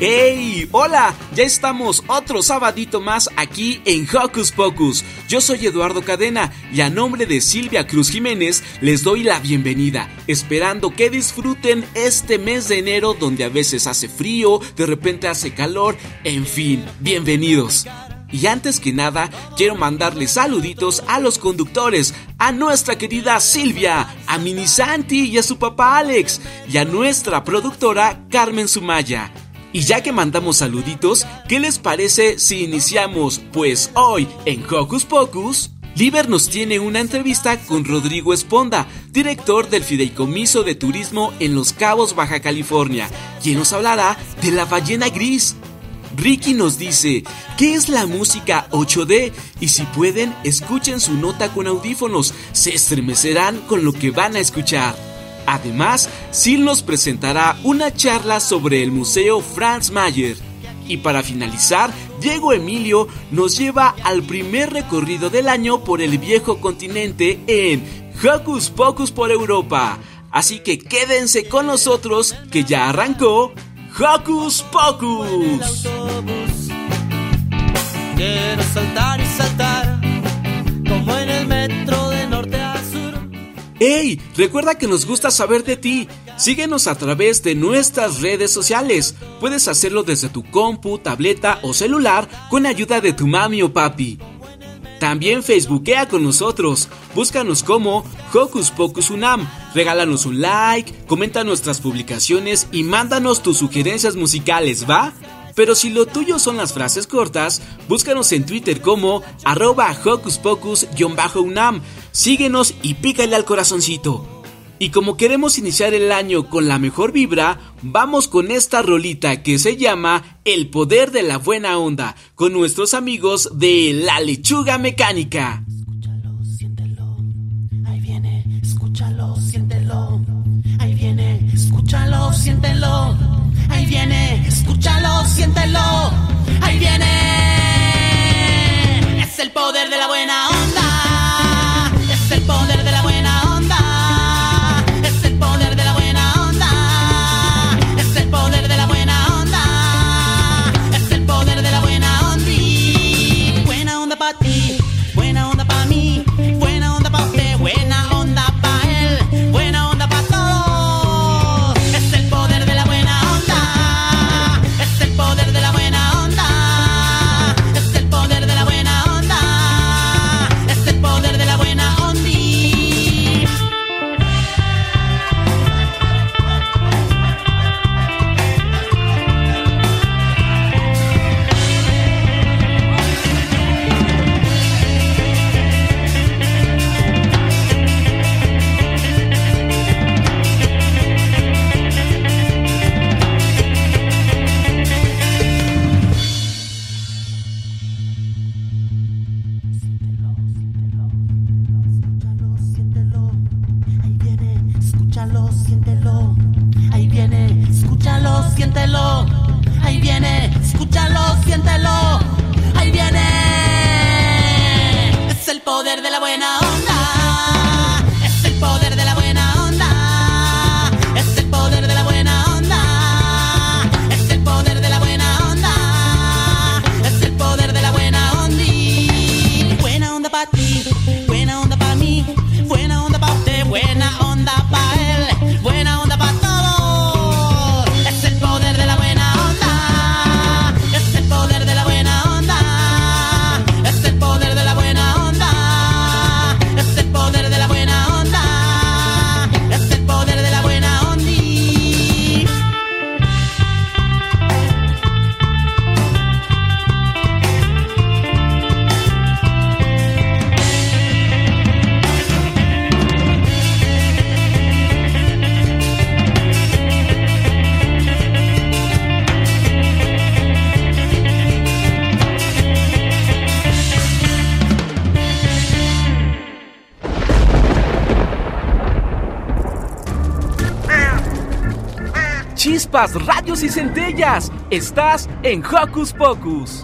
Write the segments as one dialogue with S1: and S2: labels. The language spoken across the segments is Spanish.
S1: ¡Hey! ¡Hola! Ya estamos otro sabadito más aquí en Hocus Pocus. Yo soy Eduardo Cadena y a nombre de Silvia Cruz Jiménez les doy la bienvenida, esperando que disfruten este mes de enero donde a veces hace frío, de repente hace calor, en fin, bienvenidos. Y antes que nada, quiero mandarles saluditos a los conductores, a nuestra querida Silvia, a Mini Santi y a su papá Alex, y a nuestra productora Carmen Sumaya. Y ya que mandamos saluditos, ¿qué les parece si iniciamos? Pues hoy en Hocus Pocus, Liber nos tiene una entrevista con Rodrigo Esponda, director del Fideicomiso de Turismo en Los Cabos, Baja California, quien nos hablará de la ballena gris. Ricky nos dice, ¿qué es la música 8D? Y si pueden, escuchen su nota con audífonos, se estremecerán con lo que van a escuchar. Además, Sil nos presentará una charla sobre el Museo Franz Mayer. Y para finalizar, Diego Emilio nos lleva al primer recorrido del año por el viejo continente en Hocus Pocus por Europa. Así que quédense con nosotros que ya arrancó Hocus Pocus.
S2: Quiero saltar y saltar
S1: ¡Hey! Recuerda que nos gusta saber de ti. Síguenos a través de nuestras redes sociales. Puedes hacerlo desde tu compu, tableta o celular con ayuda de tu mami o papi. También Facebookea con nosotros. Búscanos como Hocus Pocus Unam. Regálanos un like, comenta nuestras publicaciones y mándanos tus sugerencias musicales, ¿va? Pero si lo tuyo son las frases cortas, búscanos en Twitter como arroba Hocus Pocus-Unam. Síguenos y pícale al corazoncito. Y como queremos iniciar el año con la mejor vibra, vamos con esta rolita que se llama El poder de la buena onda, con nuestros amigos de La Lechuga Mecánica.
S2: Escúchalo, siéntelo. Ahí viene, escúchalo, siéntelo. Ahí viene, escúchalo, siéntelo. Ahí viene, escúchalo, siéntelo. Ahí viene. Es el poder de la buena onda.
S1: Chispas, radios y centellas. Estás en Hocus Pocus.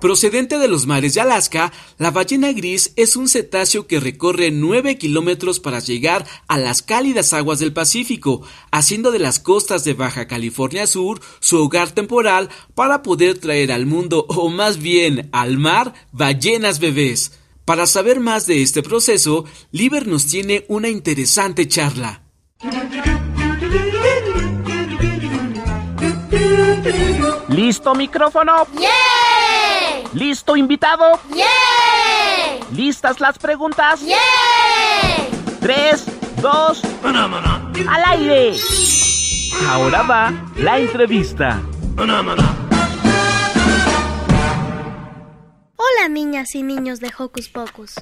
S1: Procedente de los mares de Alaska, la ballena gris es un cetáceo que recorre 9 kilómetros para llegar a las cálidas aguas del Pacífico, haciendo de las costas de Baja California Sur su hogar temporal para poder traer al mundo, o más bien al mar, ballenas bebés. Para saber más de este proceso, Liber nos tiene una interesante charla.
S3: ¿Listo micrófono?
S4: ¡Yeah!
S3: ¿Listo invitado?
S4: ¡Yeah!
S3: ¿Listas las preguntas?
S4: ¡Yeah!
S3: Tres, dos, al aire. Ahora va la entrevista.
S5: Hola niñas y niños de Hocus Pocus.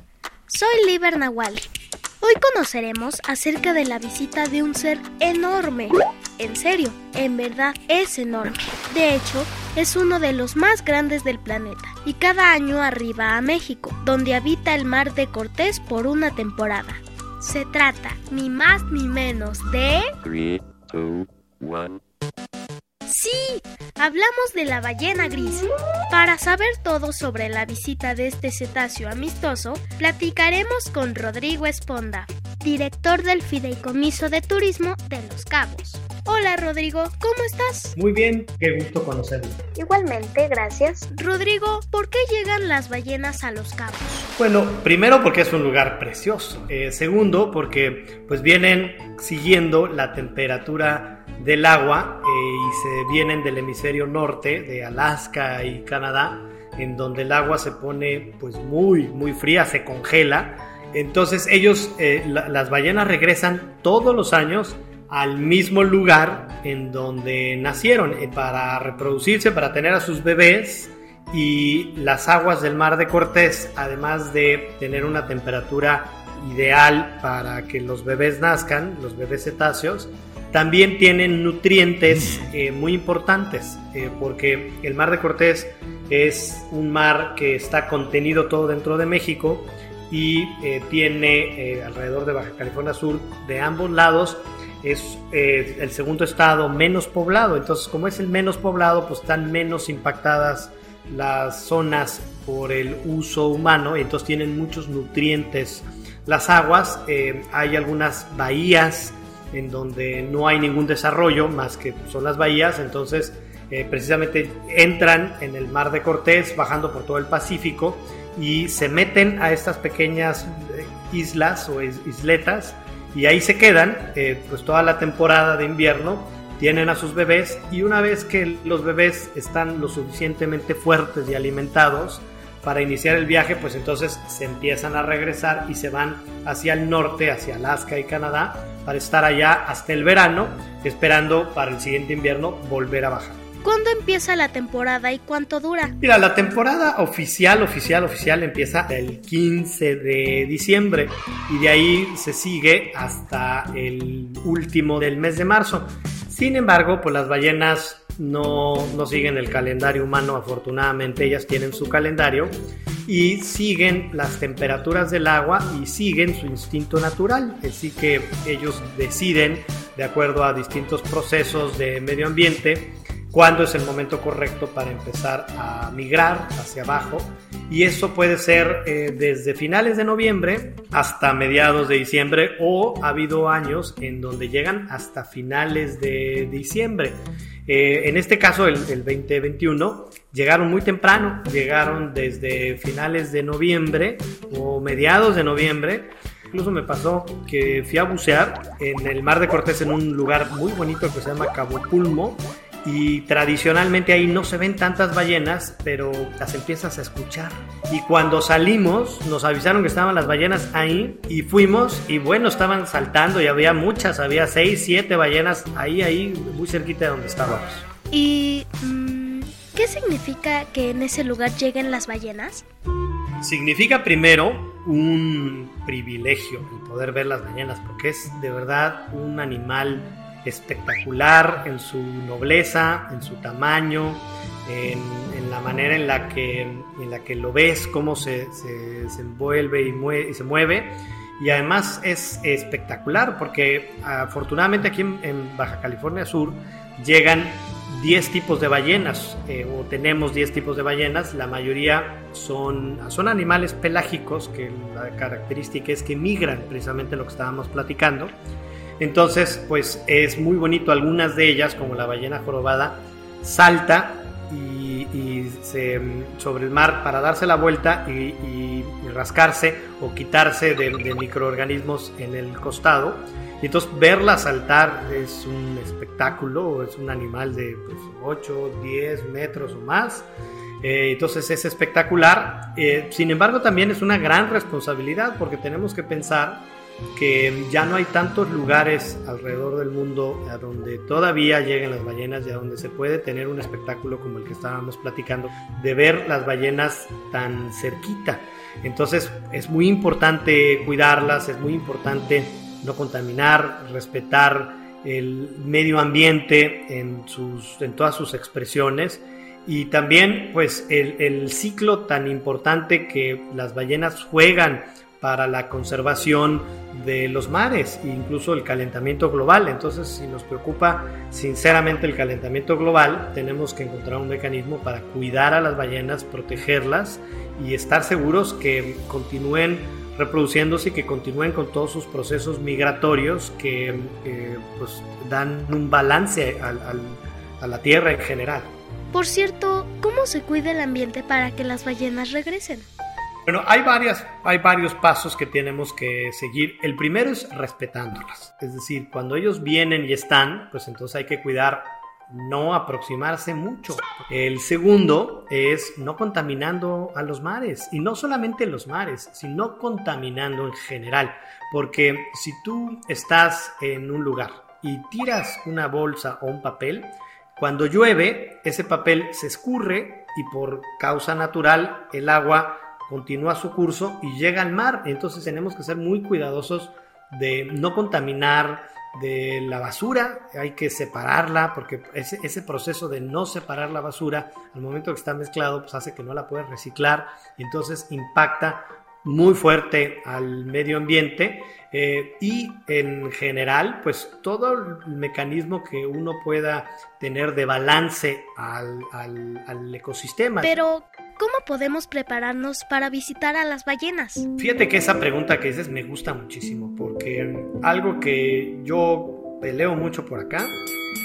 S5: Soy Liber Nahual. Hoy conoceremos acerca de la visita de un ser enorme. En serio, en verdad es enorme. De hecho, es uno de los más grandes del planeta y cada año arriba a México, donde habita el mar de Cortés por una temporada. Se trata ni más ni menos de...
S6: Three, two, one.
S5: Sí, hablamos de la ballena gris. Para saber todo sobre la visita de este cetáceo amistoso, platicaremos con Rodrigo Esponda, director del Fideicomiso de Turismo de Los Cabos. Hola Rodrigo, ¿cómo estás?
S7: Muy bien, qué gusto conocerlo.
S5: Igualmente, gracias. Rodrigo, ¿por qué llegan las ballenas a Los Cabos?
S7: Bueno, primero porque es un lugar precioso. Eh, segundo, porque pues vienen siguiendo la temperatura del agua eh, y se vienen del hemisferio norte, de Alaska y Canadá, en donde el agua se pone pues muy, muy fría, se congela. Entonces ellos, eh, la- las ballenas regresan todos los años al mismo lugar en donde nacieron eh, para reproducirse, para tener a sus bebés y las aguas del mar de Cortés, además de tener una temperatura ideal para que los bebés nazcan, los bebés cetáceos, también tienen nutrientes eh, muy importantes, eh, porque el mar de Cortés es un mar que está contenido todo dentro de México y eh, tiene alrededor de Baja California Sur, de ambos lados, es el segundo estado menos poblado. Entonces, como es el menos poblado, pues están menos impactadas las zonas por el uso humano, y entonces tienen muchos nutrientes. Las aguas, hay algunas bahías en donde no hay ningún desarrollo más que son las bahías, entonces eh, precisamente entran en el mar de Cortés, bajando por todo el Pacífico y se meten a estas pequeñas eh, islas o is- isletas y ahí se quedan eh, pues toda la temporada de invierno. Tienen a sus bebés y una vez que los bebés están lo suficientemente fuertes y alimentados para iniciar el viaje pues entonces se empiezan a regresar y se van hacia el norte hacia Alaska y Canadá para estar allá hasta el verano esperando para el siguiente invierno volver a bajar
S5: ¿Cuándo empieza la temporada y cuánto dura?
S7: Mira, la temporada oficial, oficial, oficial empieza el 15 de diciembre y de ahí se sigue hasta el último del mes de marzo. Sin embargo, pues las ballenas no, siguen el calendario humano, afortunadamente ellas tienen su calendario y siguen las temperaturas del agua y siguen su instinto natural. Así que ellos deciden, de acuerdo a distintos procesos de medio ambiente, cuándo es el momento correcto para empezar a migrar hacia abajo. Y eso puede ser eh, desde finales de noviembre hasta mediados de diciembre o ha habido años en donde llegan hasta finales de diciembre. Eh, en este caso, el, el 2021, llegaron muy temprano, llegaron desde finales de noviembre o mediados de noviembre. Incluso me pasó que fui a bucear en el Mar de Cortés en un lugar muy bonito que se llama Cabo Pulmo y tradicionalmente ahí no se ven tantas ballenas, pero las empiezas a escuchar. Y cuando salimos, nos avisaron que estaban las ballenas ahí y fuimos y bueno, estaban saltando y había muchas, había seis, siete ballenas ahí, ahí, muy cerquita de donde estábamos.
S5: ¿Y mm, qué significa que en ese lugar lleguen las ballenas?
S7: Significa primero un privilegio el poder ver las ballenas, porque es de verdad un animal espectacular en su nobleza, en su tamaño, en, la manera en la que, en la que lo ves, cómo se, se, se envuelve y, se mueve. Y además es espectacular porque afortunadamente aquí en, en Baja California Sur llegan 10 tipos de ballenas, eh, o tenemos 10 tipos de ballenas, la mayoría son, son animales pelágicos, que la característica es que migran, precisamente lo que estábamos platicando. Entonces, pues es muy bonito, algunas de ellas, como la ballena jorobada, salta y, se, sobre el mar para darse la vuelta y rascarse o quitarse de, de microorganismos en el costado. Y entonces verla saltar es un espectáculo, es un animal de pues, 8, 10 metros o más. Eh, entonces es espectacular. Eh, sin embargo, también es una gran responsabilidad porque tenemos que pensar que ya no hay tantos lugares alrededor del mundo a donde todavía lleguen las ballenas y a donde se puede tener un espectáculo como el que estábamos platicando, de ver las ballenas tan cerquita. Entonces es muy importante cuidarlas, es muy importante no contaminar, respetar el medio ambiente en, sus, en todas sus expresiones y también pues el, el, ciclo tan importante que las ballenas juegan para la conservación de los mares e incluso el calentamiento global. Entonces, si nos preocupa sinceramente el calentamiento global, tenemos que encontrar un mecanismo para cuidar a las ballenas, protegerlas y estar seguros que continúen reproduciéndose y que continúen con todos sus procesos migratorios que eh, pues, dan un balance al, al, a la Tierra en general.
S5: Por cierto, ¿cómo se cuida el ambiente para que las ballenas regresen?
S7: Bueno, hay, varias, hay varios pasos que tenemos que seguir. El primero es respetándolas. Es decir, cuando ellos vienen y están, pues entonces hay que cuidar no aproximarse mucho. El segundo es no contaminando a los mares. Y no solamente los mares, sino contaminando en general. Porque si tú estás en un lugar y tiras una bolsa o un papel, cuando llueve, ese papel se escurre y por causa natural el agua continúa su curso y llega al mar. Entonces tenemos que ser muy cuidadosos de no contaminar de la basura, hay que separarla porque ese, proceso de no separar la basura al momento que está mezclado pues hace que no la puedes reciclar entonces impacta muy fuerte al medio ambiente eh, y en general pues todo el mecanismo que uno pueda tener de balance al, al, al ecosistema.
S5: Pero ¿Cómo podemos prepararnos para visitar a las ballenas?
S7: Fíjate que esa pregunta que dices me gusta muchísimo porque algo que yo peleo mucho por acá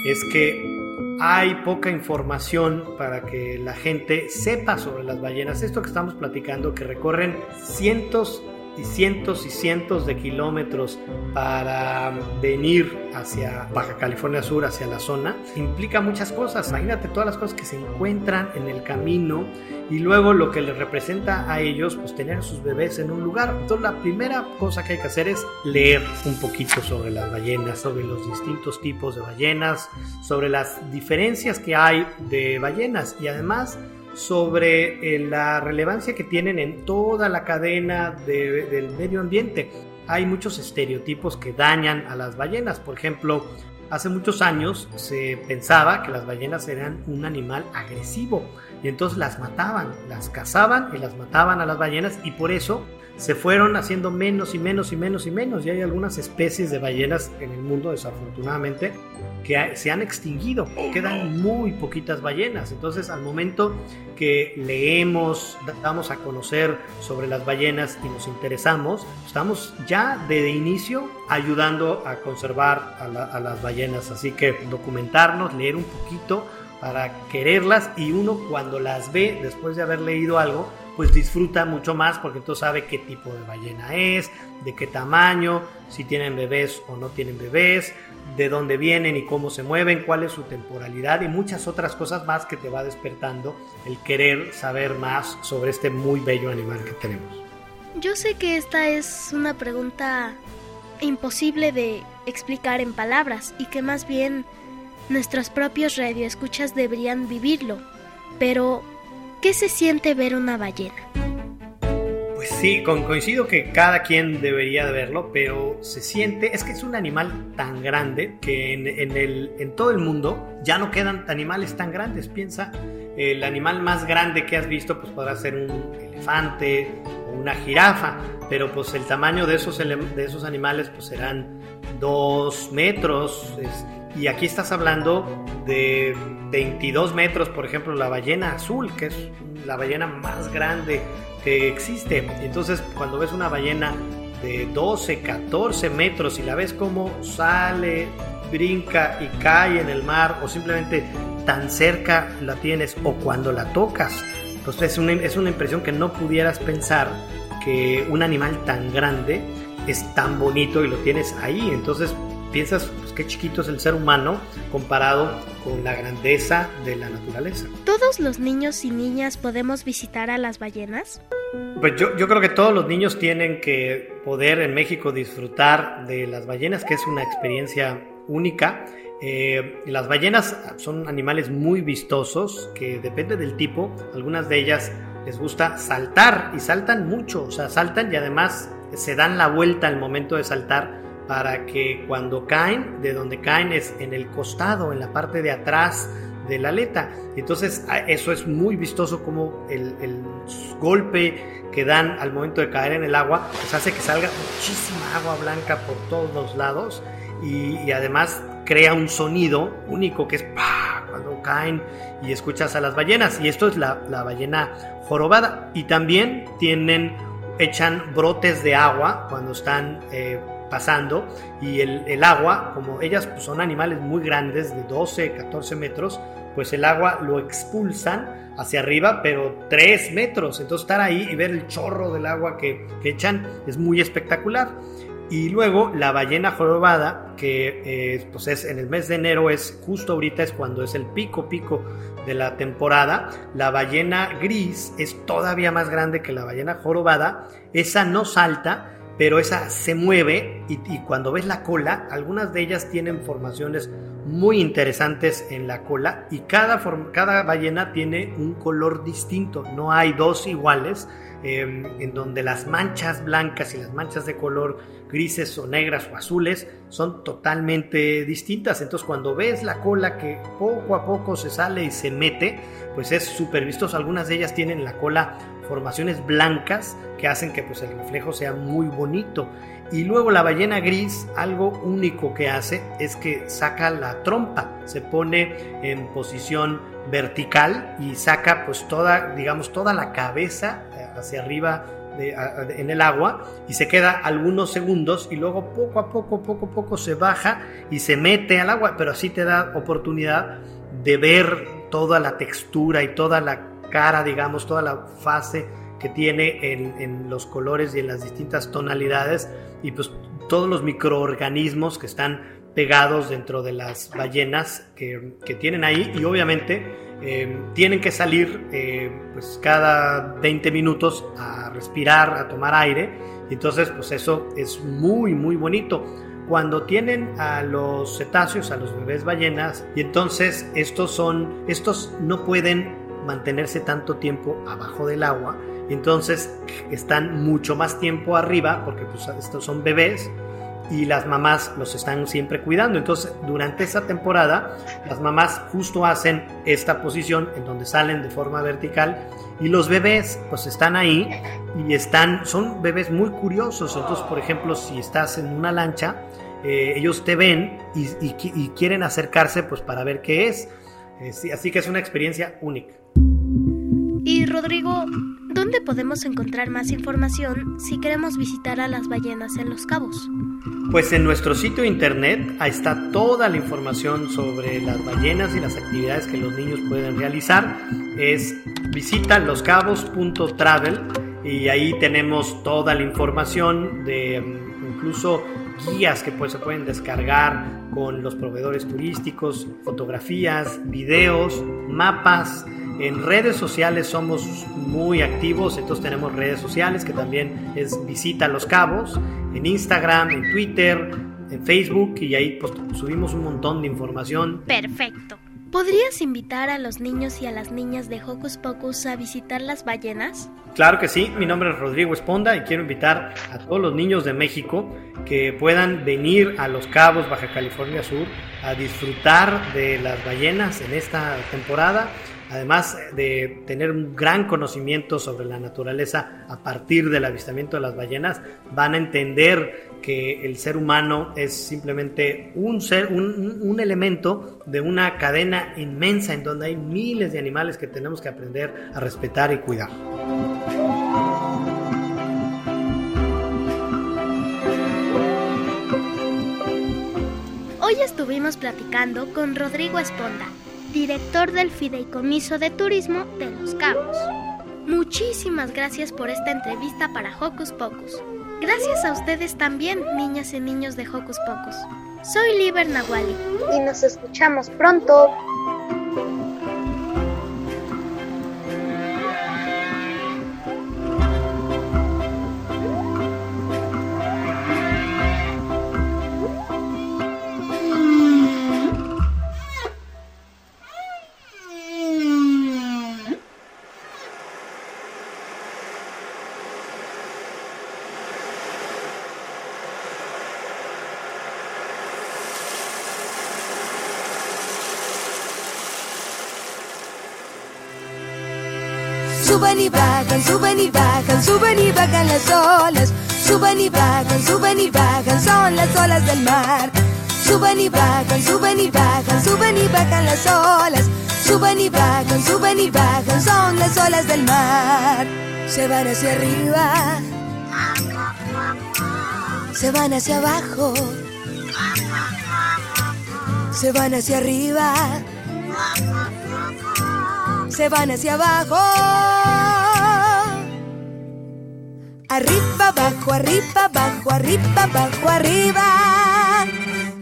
S7: es que hay poca información para que la gente sepa sobre las ballenas. Esto que estamos platicando, que recorren cientos y cientos y cientos de kilómetros para venir hacia Baja California Sur, hacia la zona, implica muchas cosas. Imagínate todas las cosas que se encuentran en el camino y luego lo que les representa a ellos, pues tener sus bebés en un lugar. Entonces la primera cosa que hay que hacer es leer un poquito sobre las ballenas, sobre los distintos tipos de ballenas, sobre las diferencias que hay de ballenas y además sobre eh, la relevancia que tienen en toda la cadena de, del medio ambiente. Hay muchos estereotipos que dañan a las ballenas. Por ejemplo, hace muchos años se pensaba que las ballenas eran un animal agresivo y entonces las mataban, las cazaban y las mataban a las ballenas y por eso se fueron haciendo menos y menos y menos y menos. Y hay algunas especies de ballenas en el mundo, desafortunadamente, que se han extinguido. Quedan muy poquitas ballenas. Entonces, al momento que leemos, damos a conocer sobre las ballenas y nos interesamos, estamos ya de inicio ayudando a conservar a, a las ballenas. Así que documentarnos, leer un poquito para quererlas y uno cuando las ve después de haber leído algo, pues disfruta mucho más porque entonces sabe qué tipo de ballena es, de qué tamaño, si tienen bebés o no tienen bebés, de dónde vienen y cómo se mueven, cuál es su temporalidad y muchas otras cosas más que te va despertando el querer saber más sobre este muy bello animal que tenemos.
S5: Yo sé que esta es una pregunta imposible de explicar en palabras y que más bien nuestros propios radioescuchas deberían vivirlo. Pero, ¿qué se siente ver una ballena?
S7: Pues sí, coincido que cada quien debería de verlo, pero se siente, es que es un animal tan grande que en, el, en todo el mundo ya no quedan animales tan grandes. Piensa, el animal más grande que has visto pues podrá ser un elefante o una jirafa, pero pues el tamaño de esos, de esos animales pues serán dos metros. Y aquí estás hablando de 22 metros, por ejemplo, la ballena azul, que es la ballena más grande que existe. Entonces, cuando ves una ballena de 12, 14 metros y la ves como sale, brinca y cae en el mar o simplemente tan cerca la tienes o cuando la tocas, entonces es una, es una impresión que no pudieras pensar que un animal tan grande es tan bonito y lo tienes ahí. Entonces piensas pues, qué chiquito es el ser humano comparado con la grandeza de la naturaleza.
S5: ¿Todos los niños y niñas podemos visitar a las ballenas?
S7: Pues yo, yo creo que todos los niños tienen que poder en México disfrutar de las ballenas, que es una experiencia única. Eh, las ballenas son animales muy vistosos, que depende del tipo, algunas de ellas les gusta saltar y saltan mucho, o sea, saltan y además se dan la vuelta al momento de saltar para que cuando caen, de donde caen es en el costado, en la parte de atrás de la aleta. Entonces eso es muy vistoso como el, golpe que dan al momento de caer en el agua, pues hace que salga muchísima agua blanca por todos los lados y, además crea un sonido único que es cuando caen y escuchas a las ballenas. Y esto es la, ballena jorobada. Y también tienen, echan brotes de agua cuando están... Eh, pasando y el, agua, como ellas pues, son animales muy grandes, de 12, 14 metros, pues el agua lo expulsan hacia arriba, pero 3 metros. Entonces estar ahí y ver el chorro del agua que, echan es muy espectacular. Y luego la ballena jorobada, que eh, pues es en el mes de enero, es justo ahorita es cuando es el pico pico de la temporada. La ballena gris es todavía más grande que la ballena jorobada. Esa no salta, pero esa se mueve y, cuando ves la cola, algunas de ellas tienen formaciones muy interesantes en la cola y cada, cada ballena tiene un color distinto, no hay dos iguales, em, en donde las manchas blancas y las manchas de color grises o negras o azules son totalmente distintas. Entonces cuando ves la cola que poco a poco se sale y se mete, pues es súper vistoso. Algunas de ellas tienen la cola formaciones blancas que hacen que pues, el reflejo sea muy bonito. Y luego la ballena gris, algo único que hace es que saca la trompa, se pone en posición vertical y saca pues toda, digamos, toda la cabeza eh, hacia arriba en el agua y se queda algunos segundos y luego poco a poco, poco a poco se baja y se mete al agua, pero así te da oportunidad de ver toda la textura y toda la cara, digamos, toda la fase que tiene en, los colores y en las distintas tonalidades y pues todos los microorganismos que están pegados dentro de las ballenas que, tienen ahí y obviamente eh, tienen que salir eh, pues cada 20 minutos a respirar, a tomar aire. Entonces pues eso es muy muy bonito. Cuando tienen a los cetáceos, a los bebés ballenas, y entonces estos son, estos no pueden mantenerse tanto tiempo abajo del agua, entonces están mucho más tiempo arriba, porque pues, estos son bebés, y las mamás los están siempre cuidando. Entonces, durante esa temporada, las mamás justo hacen esta posición en donde salen de forma vertical y los bebés pues están ahí y están, son bebés muy curiosos. Entonces, por ejemplo, si estás en una lancha, eh, ellos te ven y, y, quieren acercarse pues para ver qué es. Eh, así que es una experiencia única.
S5: Y Rodrigo, ¿dónde podemos encontrar más información si queremos visitar a las ballenas en Los Cabos?
S7: Pues en nuestro sitio internet ahí está toda la información sobre las ballenas y las actividades que los niños pueden realizar. Es visita loscabos.travel y ahí tenemos toda la información de mm, incluso guías que pues, se pueden descargar con los proveedores turísticos, fotografías, videos, mapas en redes sociales somos muy activos, entonces tenemos redes sociales que también es Visita Los Cabos, en Instagram, en Twitter, en Facebook y ahí pues, subimos un montón de información.
S5: Perfecto. ¿Podrías invitar a los niños y a las niñas de Hocus Pocus a visitar las ballenas?
S7: Claro que sí, mi nombre es Rodrigo Esponda y quiero invitar a todos los niños de México que puedan venir a Los Cabos, Baja California Sur, a disfrutar de las ballenas en esta temporada además de tener un gran conocimiento sobre la naturaleza a partir del avistamiento de las ballenas, van a entender que el ser humano es simplemente un ser, un, elemento de una cadena inmensa en donde hay miles de animales que tenemos que aprender a respetar y cuidar.
S5: Hoy estuvimos platicando con Rodrigo Esponda, director del Fideicomiso de Turismo de Los Cabos. Muchísimas gracias por esta entrevista para Hocus Pocus. Gracias a ustedes también, niñas y niños de Hocus Pocus. Soy Liber Nahuali.
S8: Y nos escuchamos pronto.
S9: Suben y bajan, suben y bajan, suben y bajan las olas. Suben y bajan, suben y bajan, son las olas del mar. Suben y bajan, suben y bajan, suben y bajan las olas. Suben y bajan, suben y bajan, son las olas del mar. Se van hacia arriba, se van hacia abajo, se van hacia arriba se van hacia abajo. Arriba, abajo, arriba, abajo, arriba, abajo, arriba.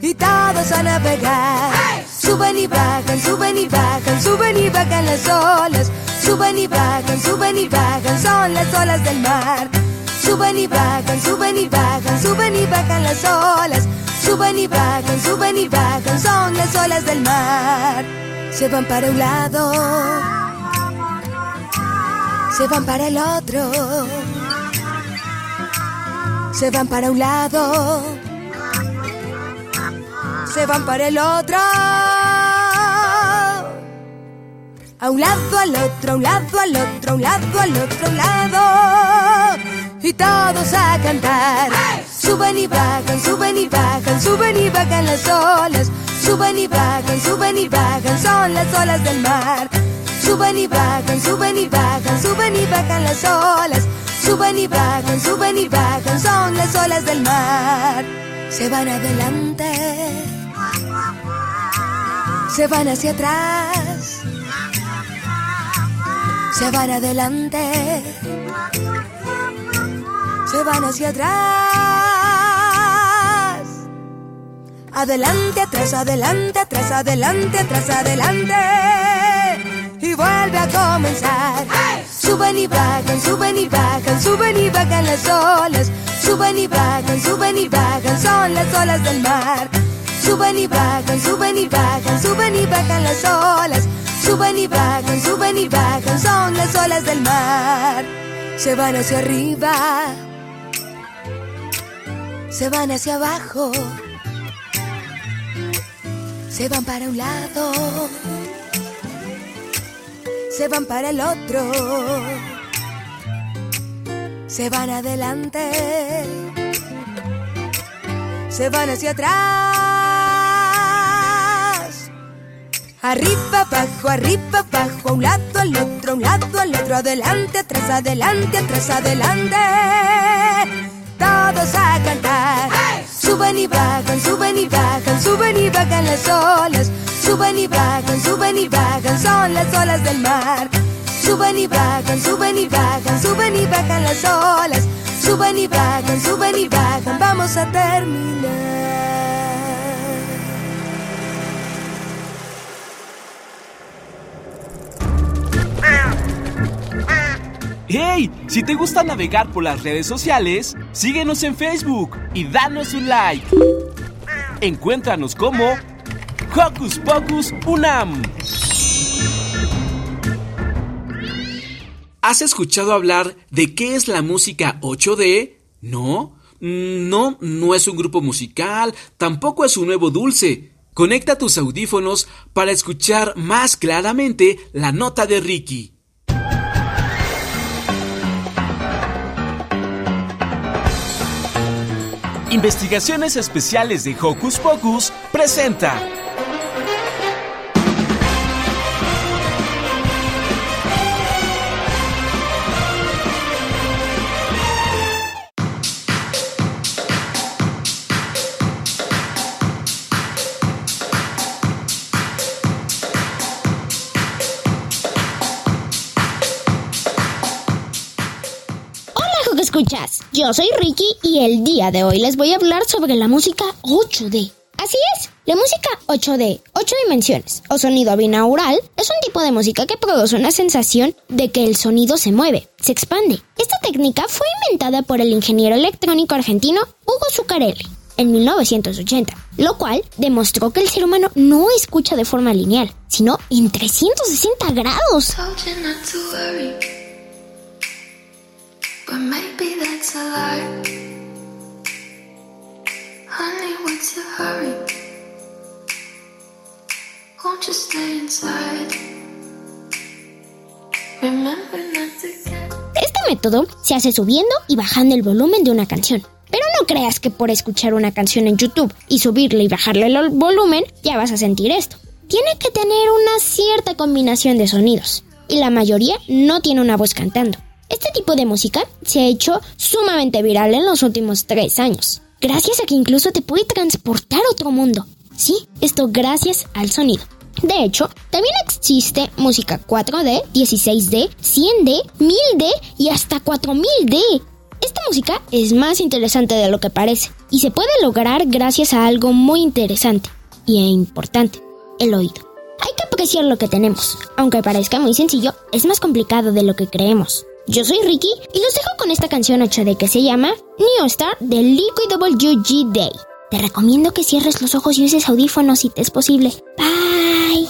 S9: Y todos a navegar. Suben y bajan, suben y bajan, suben y bajan las olas. Suben y bajan, suben y bajan, son las olas del mar. Suben y bajan, suben y bajan, suben y bajan las olas. Suben y bajan, suben y bajan, son las olas del mar. Se van para un lado se van para el otro, se van para un lado, se van para el otro. A un lado, al otro, a un lado, al otro, a un lado, al otro lado. Y todos a cantar. Suben y bajan, suben y bajan, suben y bajan las olas. Suben y bajan, suben y bajan, son las olas del mar. Suben y bajan, suben y bajan, suben y bajan las olas. Suben y bajan, suben y bajan, son las olas del mar. Se van adelante, se van hacia atrás, se van adelante, se van hacia atrás. Adelante, atrás, adelante, atrás, adelante, atrás, adelante y vuelve a comenzar. Suben y bajan, suben y bajan, suben y bajan las olas. Suben y bajan, suben y bajan, son las olas del mar. Suben y bajan, suben y bajan, suben y bajan las olas. Suben y bajan, suben y bajan, son las olas del mar. Se van hacia arriba, se van hacia abajo, se van para un lado, se van para el otro, se van adelante, se van hacia atrás. Arriba, abajo, arriba, abajo, a un lado, al otro, a un lado, al otro, adelante, atrás, adelante, atrás, adelante. Todos a cantar. Suben y bajan, suben y bajan, suben y bajan las olas. Suben y bajan, suben y bajan, son las olas del mar. Suben y bajan, suben y bajan, suben y bajan las olas. Suben y bajan, suben y bajan, vamos a terminar.
S1: ¡Hey! Si te gusta navegar por las redes sociales, síguenos en Facebook y danos un like. Encuéntranos como Hocus Pocus Unam. ¿Has escuchado hablar de qué es la música 8D? ¿No? No, no es un grupo musical, tampoco es un nuevo dulce. Conecta tus audífonos para escuchar más claramente la nota de Ricky. Investigaciones Especiales de Hocus Pocus presenta.
S10: Escuchas. Yo soy Ricky y el día de hoy les voy a hablar sobre la música 8D. Así es, la música 8D, 8 dimensiones o sonido binaural es un tipo de música que produce una sensación de que el sonido se mueve, se expande. Esta técnica fue inventada por el ingeniero electrónico argentino Hugo Zuccarelli en 1980, lo cual demostró que el ser humano no escucha de forma lineal, sino en 360 grados.
S11: But maybe that's a lie. Honey, what's your hurry? Won't you stay inside? Remember not to.
S10: Este método se hace subiendo y bajando el volumen de una canción. Pero no creas que por escuchar una canción en YouTube y subirle y bajarle el volumen ya vas a sentir esto. Tiene que tener una cierta combinación de sonidos. Y la mayoría no tiene una voz cantando. Este tipo de música se ha hecho sumamente viral en los últimos tres años. Gracias a que incluso te puede transportar a otro mundo. Sí, esto gracias al sonido. De hecho, también existe música 4D, 16D, 100D, 1000D y hasta 4000D. Esta música es más interesante de lo que parece y se puede lograr gracias a algo muy interesante y importante, el oído. Hay que apreciar lo que tenemos. Aunque parezca muy sencillo, es más complicado de lo que creemos. Yo soy Ricky y los dejo con esta canción 8D que se llama New Star de Liquid WG Day. Te recomiendo que cierres los ojos y uses audífonos si te es posible. Bye.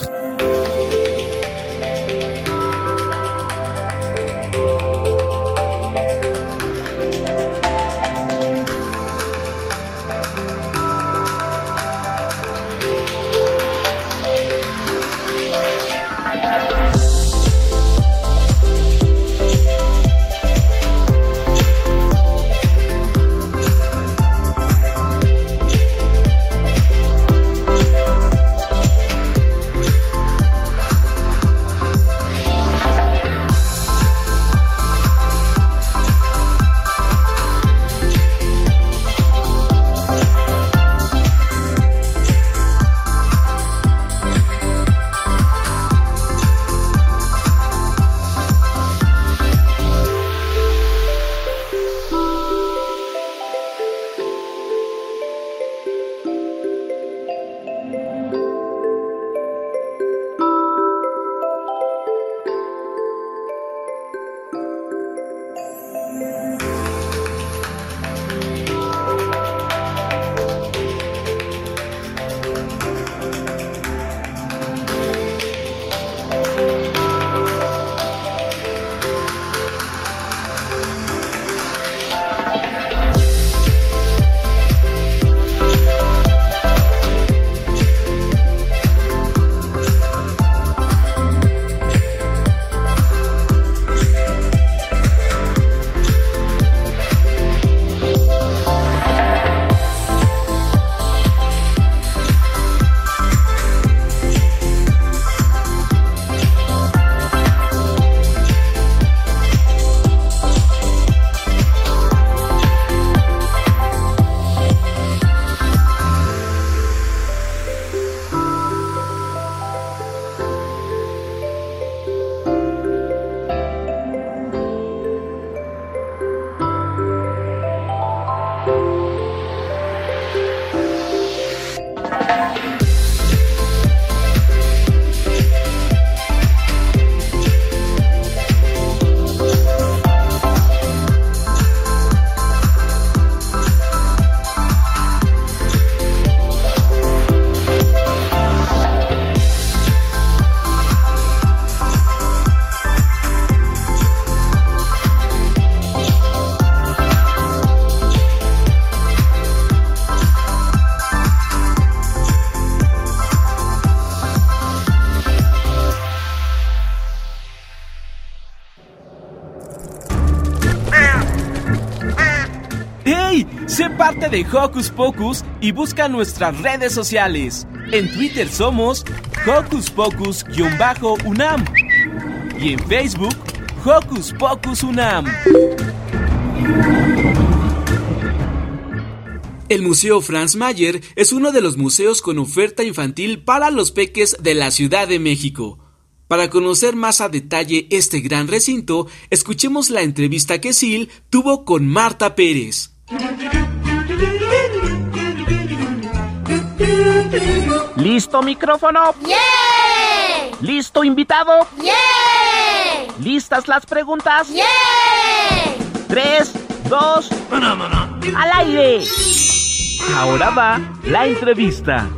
S1: Parte de Hocus Pocus y busca nuestras redes sociales. En Twitter somos Hocus Pocus-UNAM y en Facebook Hocus Pocus UNAM. El Museo Franz Mayer es uno de los museos con oferta infantil para los peques de la Ciudad de México. Para conocer más a detalle este gran recinto, escuchemos la entrevista que Sil tuvo con Marta Pérez.
S3: ¿Listo micrófono? ¿Listo invitado? ¿Listas las preguntas? Tres, dos, al aire. Ahora va la entrevista.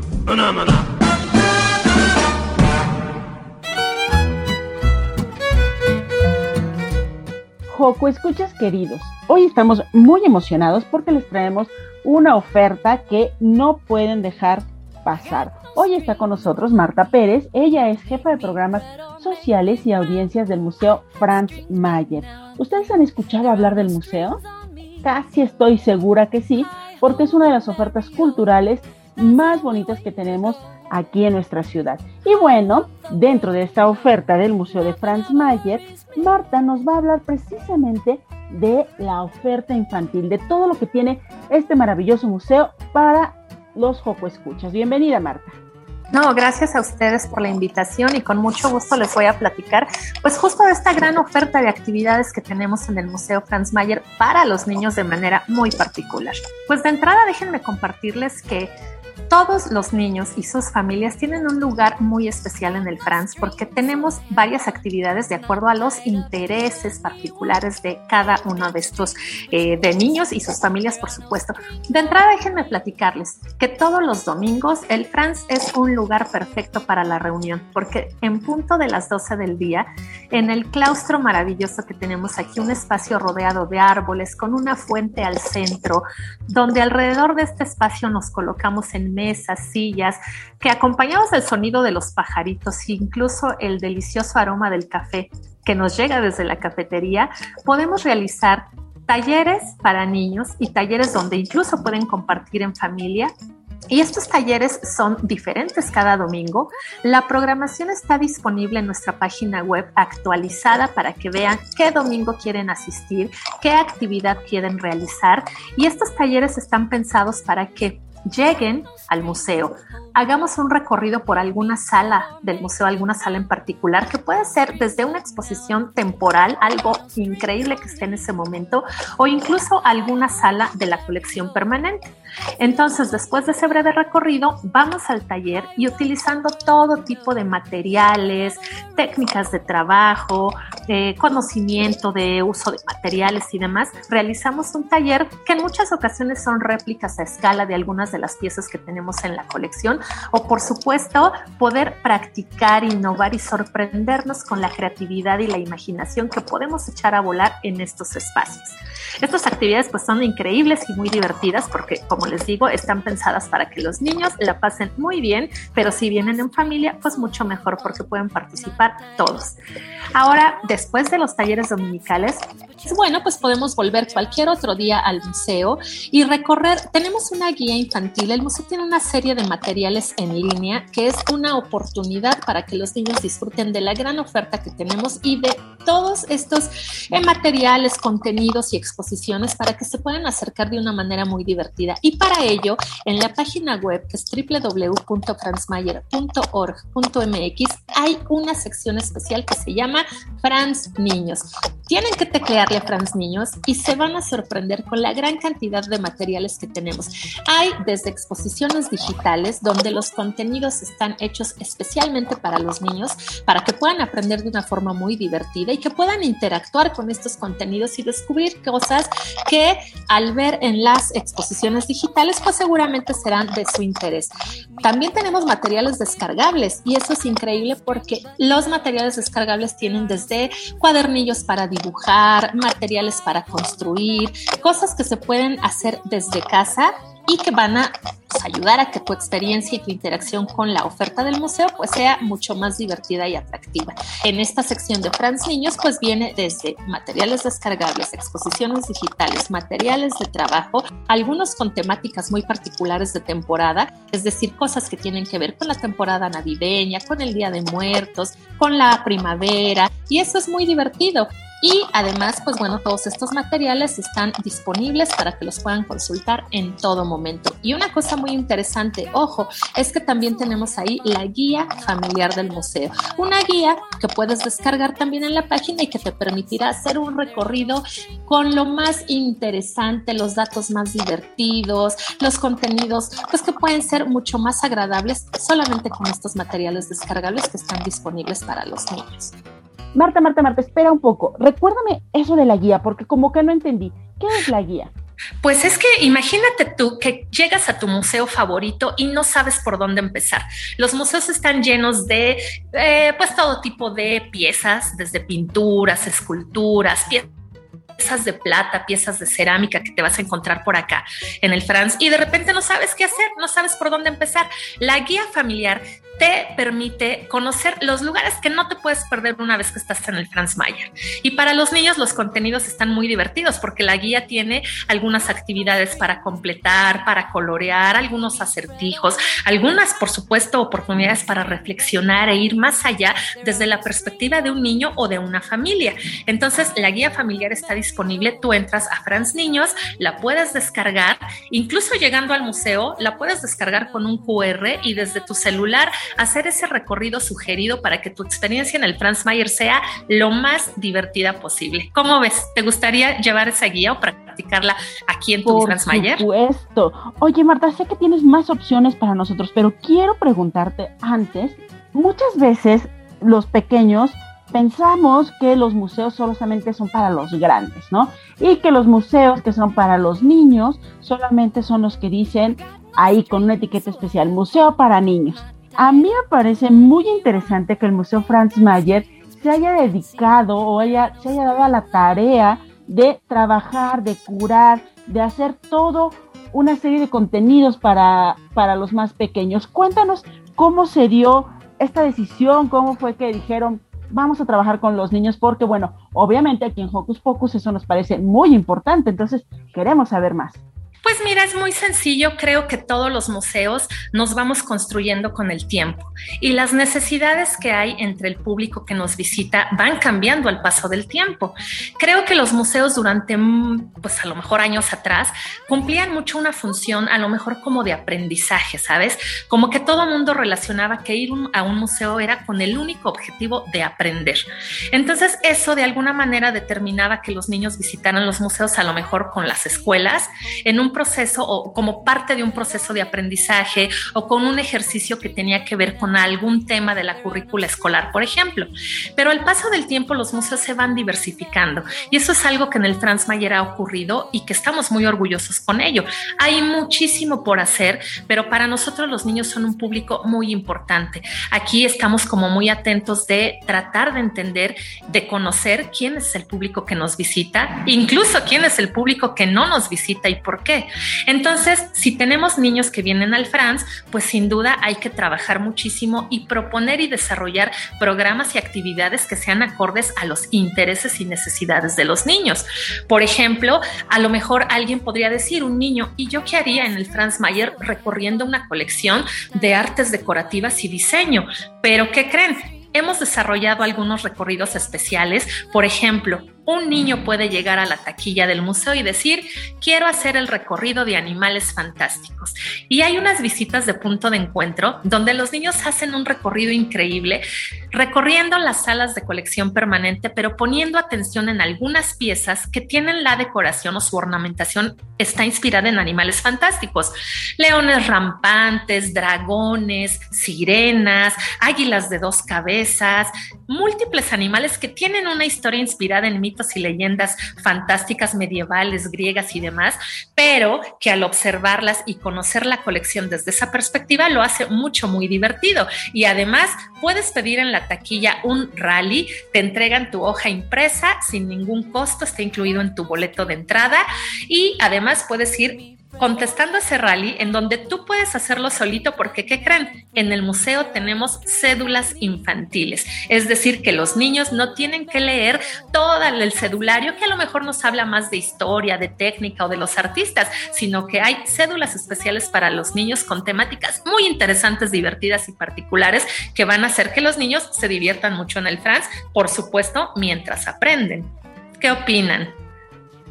S12: Joco, escuchas queridos, hoy estamos muy emocionados porque les traemos una oferta que no pueden dejar Hoy está con nosotros Marta Pérez, ella es jefa de programas sociales y audiencias del Museo Franz Mayer. ¿Ustedes han escuchado hablar del museo? Casi estoy segura que sí, porque es una de las ofertas culturales más bonitas que tenemos aquí en nuestra ciudad. Y bueno, dentro de esta oferta del Museo de Franz Mayer, Marta nos va a hablar precisamente de la oferta infantil, de todo lo que tiene este maravilloso museo para los Joco Escuchas. Bienvenida, Marta.
S13: No, gracias a ustedes por la invitación y con mucho gusto les voy a platicar, pues justo de esta gran oferta de actividades que tenemos en el Museo Franz Mayer para los niños de manera muy particular. Pues de entrada déjenme compartirles que todos los niños y sus familias tienen un lugar muy especial en el Franz porque tenemos varias actividades de acuerdo a los intereses particulares de cada uno de estos eh, de niños y sus familias, por supuesto. De entrada, déjenme platicarles que todos los domingos el Franz es un lugar perfecto para la reunión porque en punto de las 12 del día, en el claustro maravilloso que tenemos aquí, un espacio rodeado de árboles con una fuente al centro, donde alrededor de este espacio nos colocamos en mesas, sillas, que acompañados del sonido de los pajaritos e incluso el delicioso aroma del café que nos llega desde la cafetería, podemos realizar talleres para niños y talleres donde incluso pueden compartir en familia y estos talleres son diferentes cada domingo. La programación está disponible en nuestra página web actualizada para que vean qué domingo quieren asistir, qué actividad quieren realizar. Y estos talleres están pensados para que lleguen al museo, hagamos un recorrido por alguna sala del museo, alguna sala en particular, que puede ser desde una exposición temporal, algo increíble que esté en ese momento, o incluso alguna sala de la colección permanente. Entonces, después de ese breve recorrido, vamos al taller y utilizando todo tipo de materiales, técnicas de trabajo, eh, conocimiento de uso de materiales y demás, realizamos un taller que en muchas ocasiones son réplicas a escala de algunas de las piezas que tenemos en la colección o por supuesto poder practicar, innovar y sorprendernos con la creatividad y la imaginación que podemos echar a volar en estos espacios. Estas actividades pues son increíbles y muy divertidas porque como les digo están pensadas para que los niños la pasen muy bien, pero si vienen en familia pues mucho mejor porque pueden participar todos. Ahora, después de los talleres dominicales, bueno, pues podemos volver cualquier otro día al museo y recorrer. Tenemos una guía infantil. El museo tiene una serie de materiales en línea que es una oportunidad para que los niños disfruten de la gran oferta que tenemos y de todos estos eh, materiales, contenidos y exposiciones para que se puedan acercar de una manera muy divertida. Para ello, en la página web que es www.franzmayer.org.mx hay una sección especial que se llama Franz Niños. Tienen que teclearle a Franz Niños y se van a sorprender con la gran cantidad de materiales que tenemos. Hay desde exposiciones digitales donde los contenidos están hechos especialmente para los niños, para que puedan aprender de una forma muy divertida y que puedan interactuar con estos contenidos y descubrir cosas que al ver en las exposiciones digitales pues seguramente serán de su interés. También tenemos materiales descargables y eso es increíble porque los materiales descargables tienen desde cuadernillos para dibujar, materiales para construir, cosas que se pueden hacer desde casa y que van a pues, ayudar a que tu experiencia y tu interacción con la oferta del museo pues sea mucho más divertida y atractiva. En esta sección de Franz Niños pues viene desde materiales descargables, exposiciones digitales, materiales de trabajo, algunos con temáticas muy particulares de temporada, es decir, cosas que tienen que ver con la temporada navideña, con el Día de Muertos, con la primavera y eso es muy divertido. Y además, pues bueno, todos estos materiales están disponibles para que los puedan consultar en todo momento. Y una cosa muy interesante, ojo, es que también tenemos ahí la guía familiar del museo. Una guía que puedes descargar también en la página y que te permitirá hacer un recorrido con lo más interesante, los datos más divertidos, los contenidos, pues que pueden ser mucho más agradables solamente con estos materiales descargables que están disponibles para los niños.
S12: Marta, Marta, Marta, espera un poco. Recuérdame eso de la guía, porque como que no entendí. ¿Qué es la guía?
S13: Pues es que imagínate tú que llegas a tu museo favorito y no sabes por dónde empezar. Los museos están llenos de, eh, pues todo tipo de piezas, desde pinturas, esculturas, piezas de plata, piezas de cerámica que te vas a encontrar por acá en el France y de repente no sabes qué hacer, no sabes por dónde empezar. La guía familiar te permite conocer los lugares que no te puedes perder una vez que estás en el Franz Mayer. Y para los niños los contenidos están muy divertidos porque la guía tiene algunas actividades para completar, para colorear, algunos acertijos, algunas, por supuesto, oportunidades para reflexionar e ir más allá desde la perspectiva de un niño o de una familia. Entonces, la guía familiar está disponible. Tú entras a Franz Niños, la puedes descargar, incluso llegando al museo, la puedes descargar con un QR y desde tu celular hacer ese recorrido sugerido para que tu experiencia en el Franz Mayer sea lo más divertida posible. ¿Cómo ves? ¿Te gustaría llevar esa guía o practicarla aquí en tu Franz Mayer?
S12: Por supuesto. Oye, Marta, sé que tienes más opciones para nosotros, pero quiero preguntarte antes, muchas veces los pequeños pensamos que los museos solamente son para los grandes, ¿no? Y que los museos que son para los niños solamente son los que dicen ahí con una etiqueta especial, museo para niños. A mí me parece muy interesante que el Museo Franz Mayer se haya dedicado o haya, se haya dado a la tarea de trabajar, de curar, de hacer todo una serie de contenidos para, para los más pequeños. Cuéntanos cómo se dio esta decisión, cómo fue que dijeron, vamos a trabajar con los niños, porque bueno, obviamente aquí en Hocus Pocus eso nos parece muy importante, entonces queremos saber más.
S13: Pues mira, es muy sencillo. Creo que todos los museos nos vamos construyendo con el tiempo y las necesidades que hay entre el público que nos visita van cambiando al paso del tiempo. Creo que los museos durante, mm, pues a lo mejor años atrás, cumplían mucho una función a lo mejor como de aprendizaje, ¿sabes? Como que todo mundo relacionaba que ir a un museo era con el único objetivo de aprender. Entonces eso de alguna manera determinaba que los niños visitaran los museos a lo mejor con las escuelas en un proceso o como parte de un proceso de aprendizaje o con un ejercicio que tenía que ver con algún tema de la currícula escolar, por ejemplo. Pero al paso del tiempo los museos se van diversificando y eso es algo que en el Franz Mayer ha ocurrido y que estamos muy orgullosos con ello. Hay muchísimo por hacer, pero para nosotros los niños son un público muy importante. Aquí estamos como muy atentos de tratar de entender, de conocer quién es el público que nos visita, incluso quién es el público que no nos visita y por qué. Entonces, si tenemos niños que vienen al Franz, pues sin duda hay que trabajar muchísimo y proponer y desarrollar programas y actividades que sean acordes a los intereses y necesidades de los niños. Por ejemplo, a lo mejor alguien podría decir, un niño, ¿y yo qué haría en el Franz Mayer recorriendo una colección de artes decorativas y diseño? Pero ¿qué creen? Hemos desarrollado algunos recorridos especiales, por ejemplo, un niño puede llegar a la taquilla del museo y decir, quiero hacer el recorrido de animales fantásticos. Y hay unas visitas de punto de encuentro donde los niños hacen un recorrido increíble, recorriendo las salas de colección permanente, pero poniendo atención en algunas piezas que tienen la decoración o su ornamentación está inspirada en animales fantásticos. Leones rampantes, dragones, sirenas, águilas de dos cabezas, múltiples animales que tienen una historia inspirada en y leyendas fantásticas medievales, griegas y demás, pero que al observarlas y conocer la colección desde esa perspectiva lo hace mucho, muy divertido. Y además puedes pedir en la taquilla un rally, te entregan tu hoja impresa sin ningún costo, está incluido en tu boleto de entrada y además puedes ir contestando ese rally en donde tú puedes hacerlo solito porque, ¿qué creen? En el museo tenemos cédulas infantiles, es decir, que los niños no tienen que leer todo el cedulario que a lo mejor nos habla más de historia, de técnica o de los artistas, sino que hay cédulas especiales para los niños con temáticas muy interesantes, divertidas y particulares que van a hacer que los niños se diviertan mucho en el France, por supuesto, mientras aprenden. ¿Qué opinan?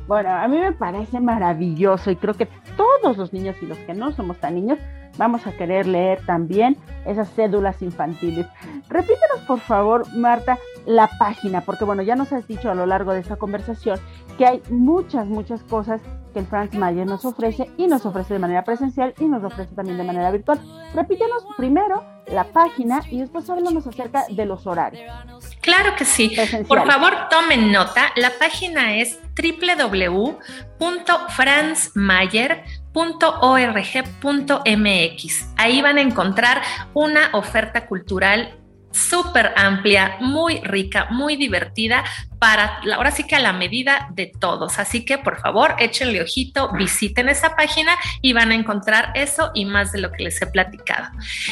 S12: Bueno, a mí me parece maravilloso y creo que todos los niños y los que no somos tan niños vamos a querer leer también esas cédulas infantiles. Repítenos, por favor, Marta, la página, porque bueno, ya nos has dicho a lo largo de esta conversación que hay muchas, muchas cosas que el Franz Mayer nos ofrece y nos ofrece de manera presencial y nos ofrece también de manera virtual. Repítenos primero la página y después háblanos acerca de los horarios.
S13: Claro que sí. Por favor, tomen nota. La página es www.franzmayer.org.mx. Ahí van a encontrar una oferta cultural súper amplia, muy rica, muy divertida para ahora sí que a la medida de todos. Así que por favor, échenle ojito, visiten esa página y van a encontrar eso y más de lo que les he platicado.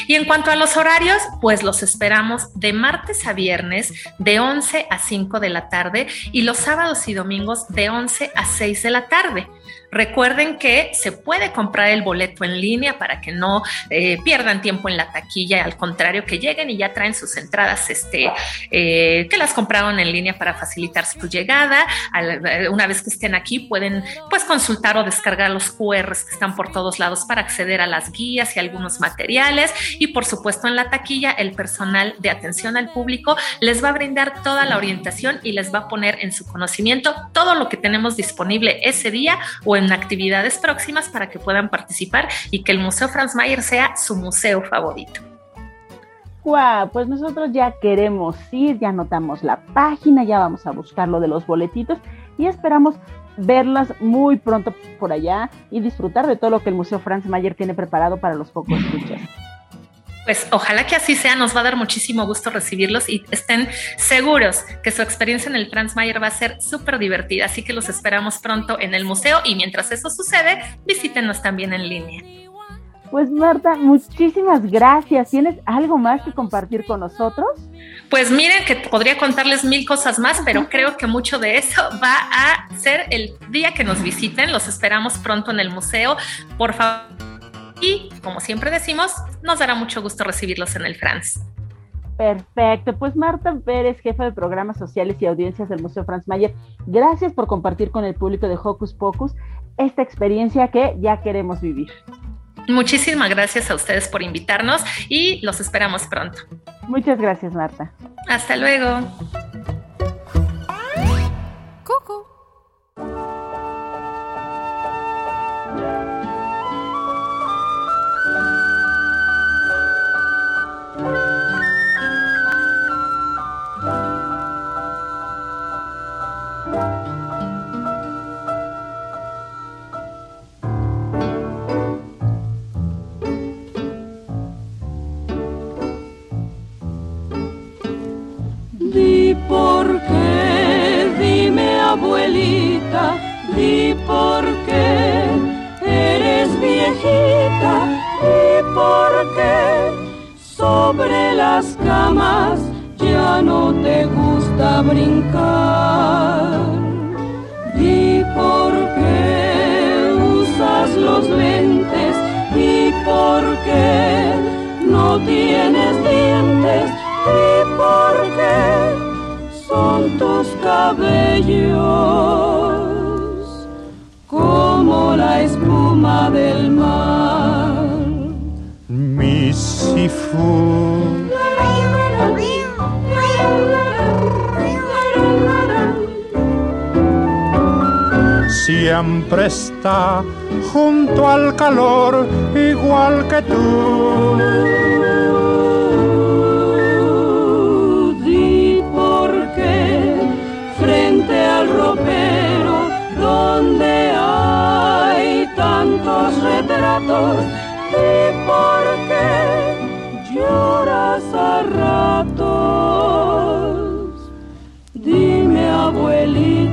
S13: Y en cuanto a los horarios, pues los esperamos de martes a viernes de 11 a 5 de la tarde y los sábados y domingos de 11 a 6 de la tarde. Recuerden que se puede comprar el boleto en línea para que no eh, pierdan tiempo en la taquilla, al contrario, que lleguen y ya traen sus entradas, este, eh, que las compraron en línea para facilitar su llegada. Eh, una vez que estén aquí, pueden pues consultar o descargar los QRs que están por todos lados para acceder a las guías y algunos materiales. Y por supuesto, en la taquilla, el personal de atención al público les va a brindar toda la orientación y les va a poner en su conocimiento todo lo que tenemos disponible ese día o en actividades próximas para que puedan participar y que el Museo Franz Mayer sea su museo favorito.
S12: Wow, pues nosotros ya queremos ir, ya anotamos la página, ya vamos a buscar lo de los boletitos y esperamos verlas muy pronto por allá y disfrutar de todo lo que el Museo Franz Mayer tiene preparado para los pocos escuchas.
S13: Pues ojalá que así sea, nos va a dar muchísimo gusto recibirlos y estén seguros que su experiencia en el Transmayer va a ser súper divertida, así que los esperamos pronto en el museo y mientras eso sucede, visítenos también en línea.
S12: Pues Marta, muchísimas gracias. ¿Tienes algo más que compartir con nosotros?
S13: Pues miren que podría contarles mil cosas más, pero creo que mucho de eso va a ser el día que nos visiten. Los esperamos pronto en el museo. Por favor y, como siempre decimos, nos dará mucho gusto recibirlos en el France.
S12: Perfecto, pues Marta Pérez, jefa de programas sociales y audiencias del Museo Franz Mayer, gracias por compartir con el público de Hocus Pocus esta experiencia que ya queremos vivir.
S13: Muchísimas gracias a ustedes por invitarnos y los esperamos pronto.
S12: Muchas gracias, Marta.
S13: Hasta luego.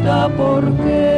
S14: Abuelita por qué.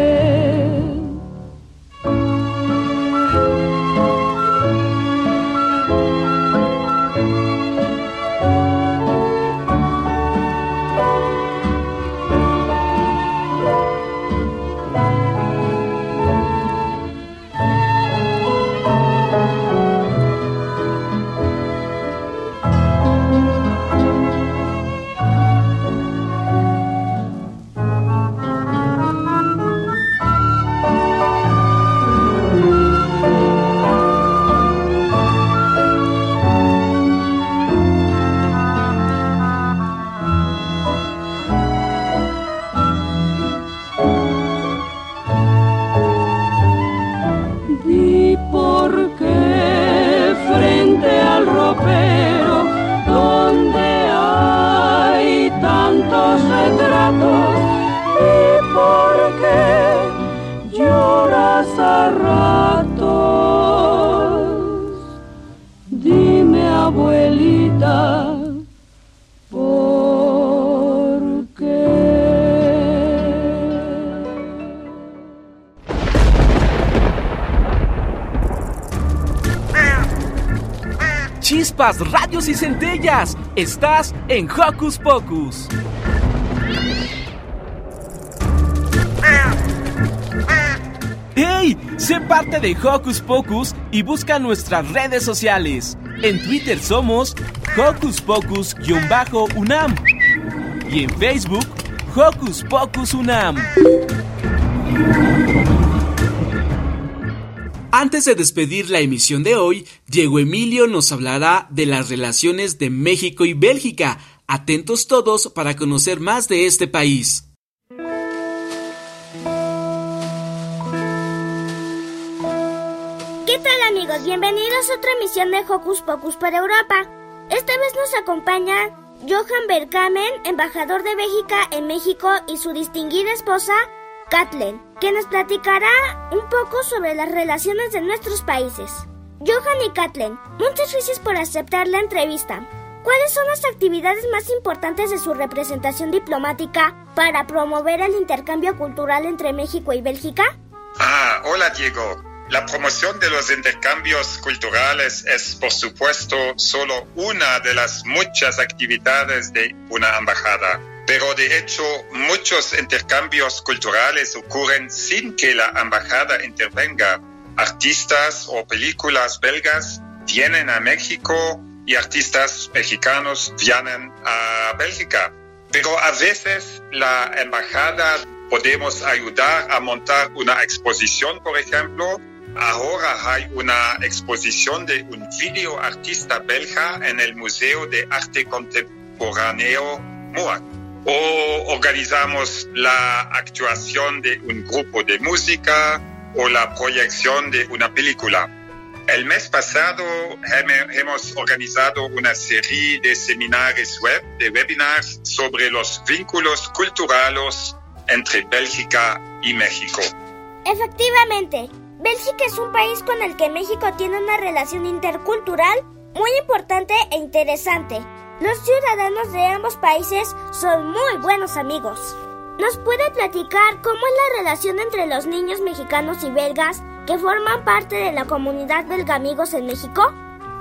S1: Estás en Hocus Pocus. ¡Hey! Sé parte de Hocus Pocus y busca nuestras redes sociales. En Twitter somos Hocus Pocus-UNAM y en Facebook Hocus Pocus UNAM. Antes de despedir la emisión de hoy, Diego Emilio nos hablará de las relaciones de México y Bélgica. Atentos todos para conocer más de este país.
S15: ¿Qué tal amigos? Bienvenidos a otra emisión de Hocus Pocus para Europa. Esta vez nos acompaña Johan Berkamen, embajador de Bélgica en México, y su distinguida esposa, Kathleen, que nos platicará un poco sobre las relaciones de nuestros países. Johan y Kathleen, muchas gracias por aceptar la entrevista. ¿Cuáles son las actividades más importantes de su representación diplomática para promover el intercambio cultural entre México y Bélgica?
S16: Ah, hola Diego. La promoción de los intercambios culturales es, por supuesto, solo una de las muchas actividades de una embajada. Pero de hecho, muchos intercambios culturales ocurren sin que la embajada intervenga. Artistas o películas belgas vienen a México y artistas mexicanos vienen a Bélgica. Pero a veces la embajada podemos ayudar a montar una exposición, por ejemplo, Ahora hay una exposición de un videoartista belga en el Museo de Arte Contemporáneo MOAC. O organizamos la actuación de un grupo de música o la proyección de una película. El mes pasado hemos organizado una serie de seminarios web, de webinars sobre los vínculos culturales entre Bélgica y México.
S15: Efectivamente, Bélgica es un país con el que México tiene una relación intercultural muy importante e interesante. Los ciudadanos de ambos países son muy buenos amigos. ¿Nos puede platicar cómo es la relación entre los niños mexicanos y belgas que forman parte de la comunidad belga amigos en México?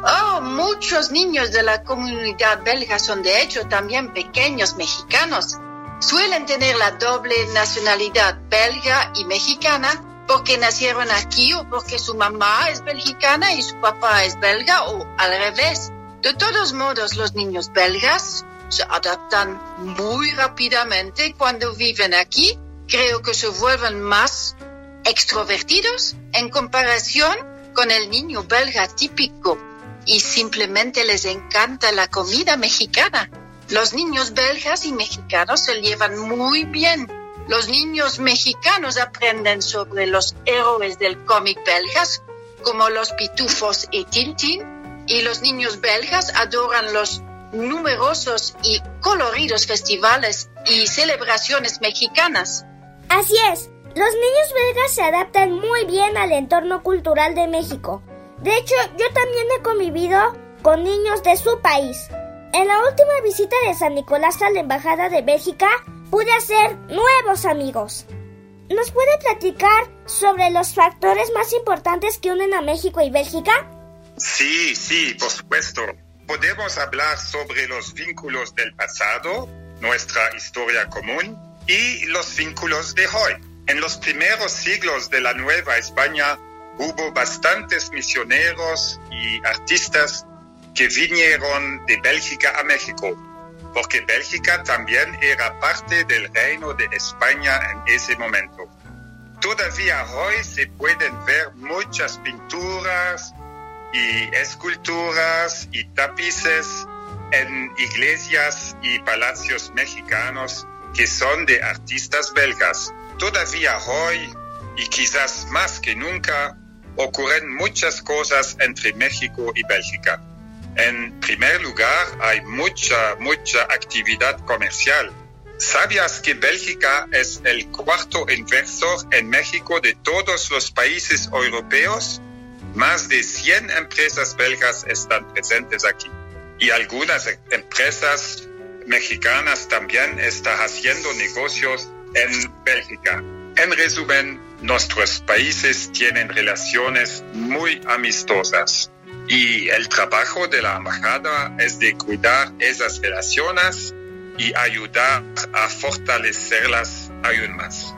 S17: Oh, muchos niños de la comunidad belga son de hecho también pequeños mexicanos. Suelen tener la doble nacionalidad belga y mexicana porque nacieron aquí o porque su mamá es belgicana y su papá es belga o al revés. De todos modos, los niños belgas se adaptan muy rápidamente cuando viven aquí. Creo que se vuelven más extrovertidos en comparación con el niño belga típico y simplemente les encanta la comida mexicana. Los niños belgas y mexicanos se llevan muy bien los niños mexicanos aprenden sobre los héroes del cómic belgas, como los pitufos y Tintín, y los niños belgas adoran los numerosos y coloridos festivales y celebraciones mexicanas.
S15: Así es, los niños belgas se adaptan muy bien al entorno cultural de México. De hecho, yo también he convivido con niños de su país. En la última visita de San Nicolás a la Embajada de Bélgica, pude hacer nuevos amigos. ¿Nos puede platicar sobre los factores más importantes que unen a México y Bélgica?
S16: Sí, sí, por supuesto. Podemos hablar sobre los vínculos del pasado, nuestra historia común y los vínculos de hoy. En los primeros siglos de la Nueva España hubo bastantes misioneros y artistas que vinieron de Bélgica a México porque Bélgica también era parte del reino de España en ese momento. Todavía hoy se pueden ver muchas pinturas y esculturas y tapices en iglesias y palacios mexicanos que son de artistas belgas. Todavía hoy, y quizás más que nunca, ocurren muchas cosas entre México y Bélgica. En primer lugar, hay mucha, mucha actividad comercial. ¿Sabías que Bélgica es el cuarto inversor en México de todos los países europeos? Más de 100 empresas belgas están presentes aquí y algunas empresas mexicanas también están haciendo negocios en Bélgica. En resumen, nuestros países tienen relaciones muy amistosas. Y el trabajo de la embajada es de cuidar esas relaciones y ayudar a fortalecerlas aún más.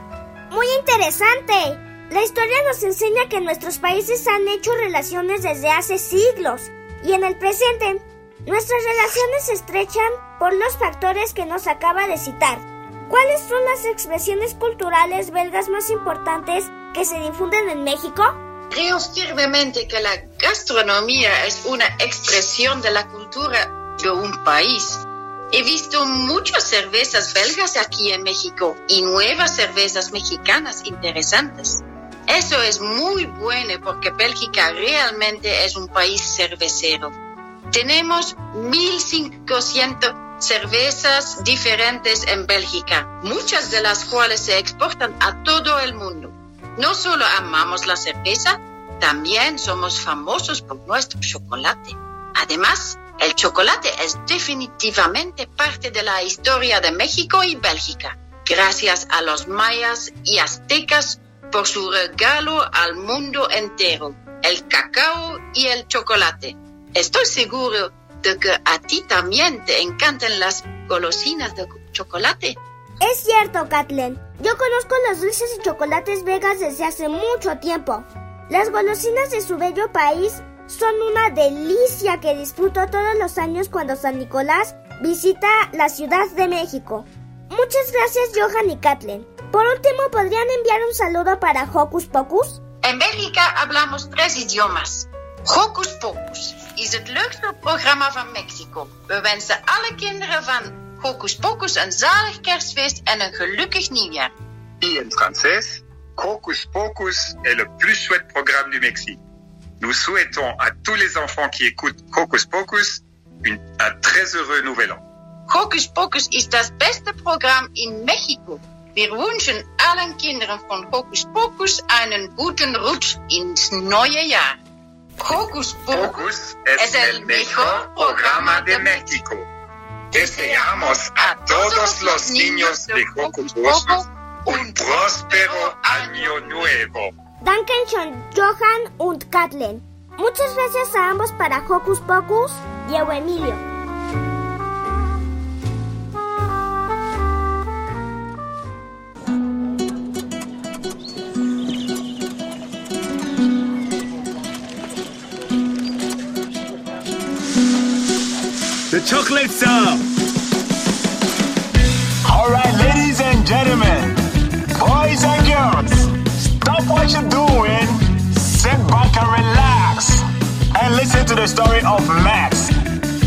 S15: Muy interesante. La historia nos enseña que nuestros países han hecho relaciones desde hace siglos y en el presente nuestras relaciones se estrechan por los factores que nos acaba de citar. ¿Cuáles son las expresiones culturales belgas más importantes que se difunden en México?
S17: Creo firmemente que la gastronomía es una expresión de la cultura de un país. He visto muchas cervezas belgas aquí en México y nuevas cervezas mexicanas interesantes. Eso es muy bueno porque Bélgica realmente es un país cervecero. Tenemos 1.500 cervezas diferentes en Bélgica, muchas de las cuales se exportan a todo el mundo. No solo amamos la cerveza, también somos famosos por nuestro chocolate. Además, el chocolate es definitivamente parte de la historia de México y Bélgica, gracias a los mayas y aztecas por su regalo al mundo entero, el cacao y el chocolate. Estoy seguro de que a ti también te encantan las golosinas de chocolate.
S15: Es cierto, Kathleen. Yo conozco los dulces y chocolates vegas desde hace mucho tiempo. Las golosinas de su bello país son una delicia que disfruto todos los años cuando San Nicolás visita la Ciudad de México. Muchas gracias, Johan y Kathleen. Por último, ¿podrían enviar un saludo para Hocus Pocus?
S17: En Bélgica hablamos tres idiomas. Hocus Pocus is het leukste programma van Mexico. We wensen alle kinderen van Hocus Pocus een zalig kerstfeest en een gelukkig nieuwjaar.
S16: Y en francés, Hocus Pocus est le plus chouette programme du Mexique. Nous souhaitons à tous les enfants qui écoutent Hocus Pocus une- un très heureux nouvel an.
S17: Hocus Pocus is das beste Programm in Mexico. Wir wünschen allen Kindern von Hocus Pocus einen guten Rutsch ins neue Jahr. Hocus Pocus
S16: Es el mejor programa de México. Deseamos a todos los niños de Hocus Pocus un próspero año nuevo.
S15: Dankeschön, Johan und Kathleen. Muchas gracias a ambos para Hocus Pocus, Diego Emilio.
S18: Chocolate song. All right, ladies and gentlemen, boys and girls, stop what you're doing, sit back and relax, and listen to the story of Max.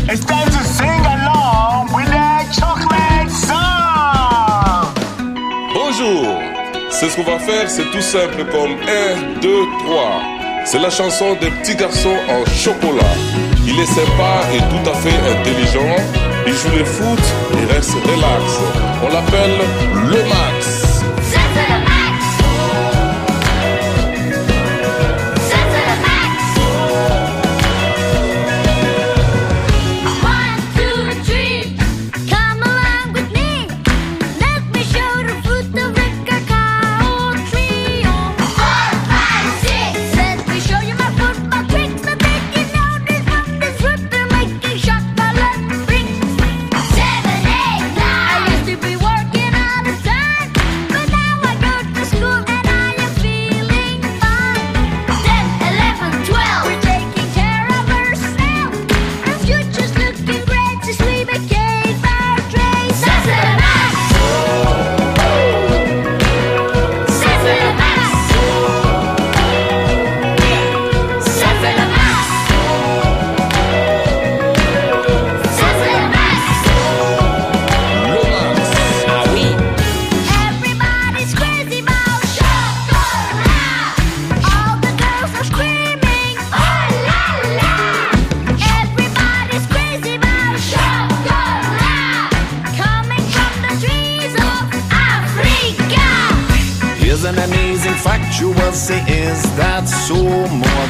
S18: It's time to sing along with the chocolate song.
S19: Bonjour C'est ce qu'on va faire, c'est tout simple comme 1, 2, 3. C'est la chanson des petits garçons en chocolat. Il est sympa et tout à fait intelligent. Il joue le foot et reste relax. On l'appelle le Max.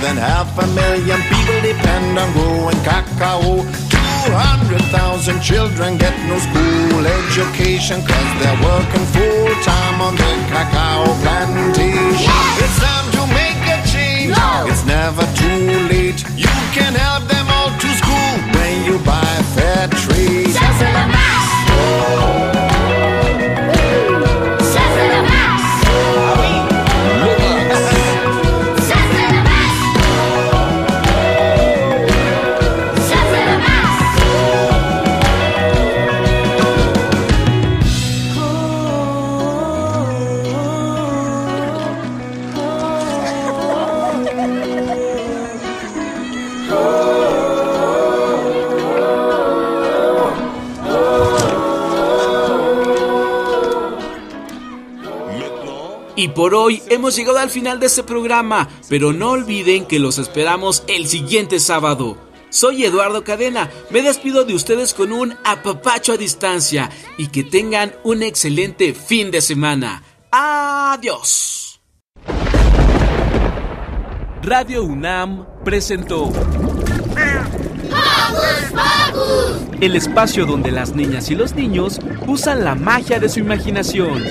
S20: than half a million people depend on growing cacao. 200,000 children get no school education cause they're working full time on the cacao plantation. Yes! It's time to make a change.
S11: No!
S20: It's never too late. You can help them all to school when you buy fair trade.
S1: Y por hoy hemos llegado al final de este programa, pero no olviden que los esperamos el siguiente sábado. Soy Eduardo Cadena, me despido de ustedes con un apapacho a distancia y que tengan un excelente fin de semana. Adiós. Radio UNAM presentó el espacio donde las niñas y los niños usan la magia de su imaginación.